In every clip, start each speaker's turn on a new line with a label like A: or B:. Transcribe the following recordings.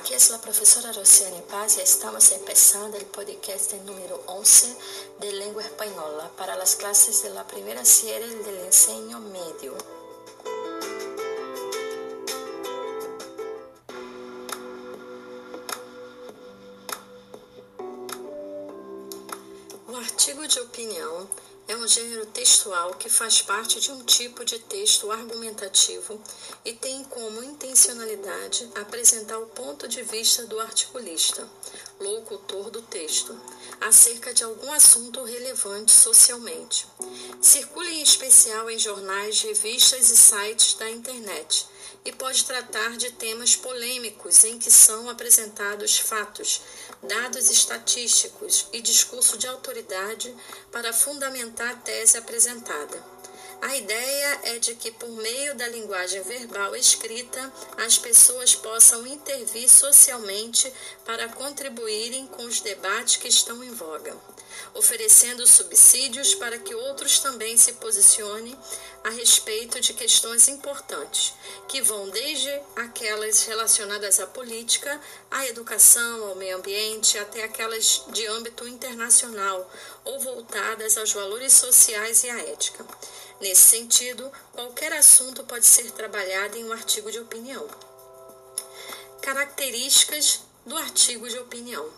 A: Aquí es la profesora Rociane Paz y estamos empezando el podcast número 11 de lengua española para las clases de la primera serie del enseño medio. O artigo de opinião é um gênero textual que faz parte de um tipo de texto argumentativo e tem como intencionalidade apresentar o ponto de vista do articulista, locutor do texto, acerca de algum assunto relevante socialmente. Circula em especial em jornais, revistas e sites da internet e pode tratar de temas polêmicos em que são apresentados fatos, dados estatísticos e discurso de autoridade para fundamentar a tese apresentada. A ideia é de que, por meio da linguagem verbal escrita, as pessoas possam intervir socialmente para contribuírem com os debates que estão em voga oferecendo subsídios para que outros também se posicionem a respeito de questões importantes, que vão desde aquelas relacionadas à política, à educação, ao meio ambiente, até aquelas de âmbito internacional ou voltadas aos valores sociais e à ética. Nesse sentido, qualquer assunto pode ser trabalhado em um artigo de opinião. Características do artigo de opinião.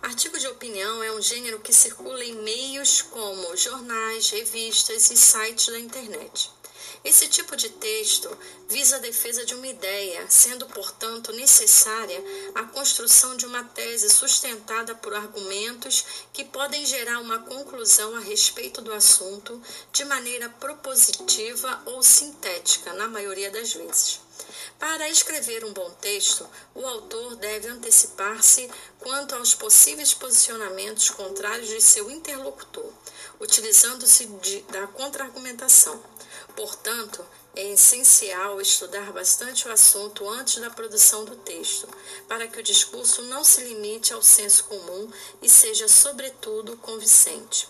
A: Artigo de opinião é um gênero que circula em meios como jornais, revistas e sites da internet. Esse tipo de texto visa a defesa de uma ideia, sendo, portanto, necessária a construção de uma tese sustentada por argumentos que podem gerar uma conclusão a respeito do assunto de maneira propositiva ou sintética, na maioria das vezes. Para escrever um bom texto, o autor deve antecipar-se quanto aos possíveis posicionamentos contrários de seu interlocutor, utilizando-se da contra-argumentação. Portanto, é essencial estudar bastante o assunto antes da produção do texto, para que o discurso não se limite ao senso comum e seja, sobretudo, convincente.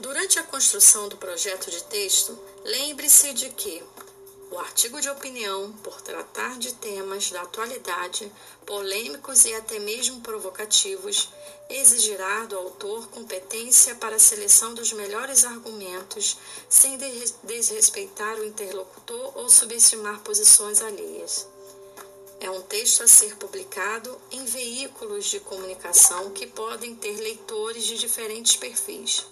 A: Durante a construção do projeto de texto, lembre-se de que o artigo de opinião, por tratar de temas da atualidade, polêmicos e até mesmo provocativos, exigirá do autor competência para a seleção dos melhores argumentos, sem desrespeitar o interlocutor ou subestimar posições alheias. É um texto a ser publicado em veículos de comunicação que podem ter leitores de diferentes perfis.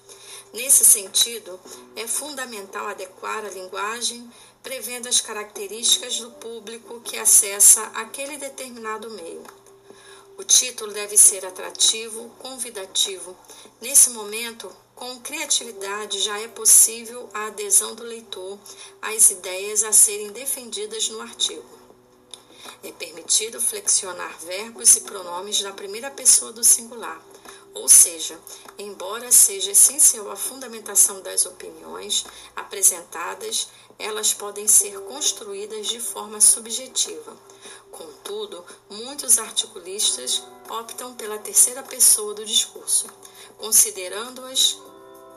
A: Nesse sentido, é fundamental adequar a linguagem prevendo as características do público que acessa aquele determinado meio. O título deve ser atrativo, convidativo. Nesse momento, com criatividade, já é possível a adesão do leitor às ideias a serem defendidas no artigo. É permitido flexionar verbos e pronomes da primeira pessoa do singular ou seja, embora seja essencial a fundamentação das opiniões apresentadas, elas podem ser construídas de forma subjetiva. Contudo, muitos articulistas optam pela terceira pessoa do discurso, considerando-as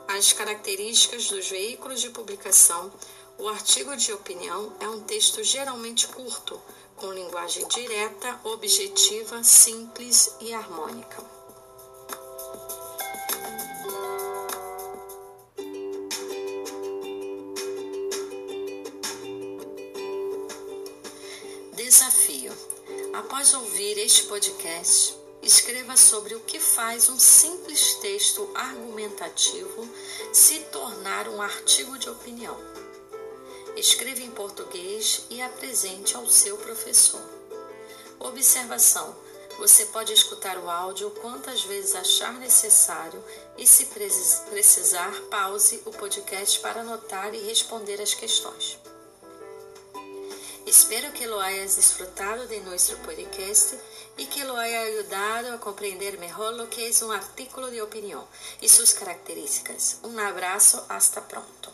A: as características dos veículos de publicação. O artigo de opinião é um texto geralmente curto, com linguagem direta, objetiva, simples e harmônica. Após ouvir este podcast, escreva sobre o que faz um simples texto argumentativo se tornar um artigo de opinião. Escreva em português e apresente ao seu professor. Observação: você pode escutar o áudio quantas vezes achar necessário e, se precisar, pause o podcast para anotar e responder as questões. Espero que lo hayas disfrutado de nuestro podcast y que lo haya ayudado a comprender mejor lo que es un artículo de opinión y sus características. Un abrazo, hasta pronto.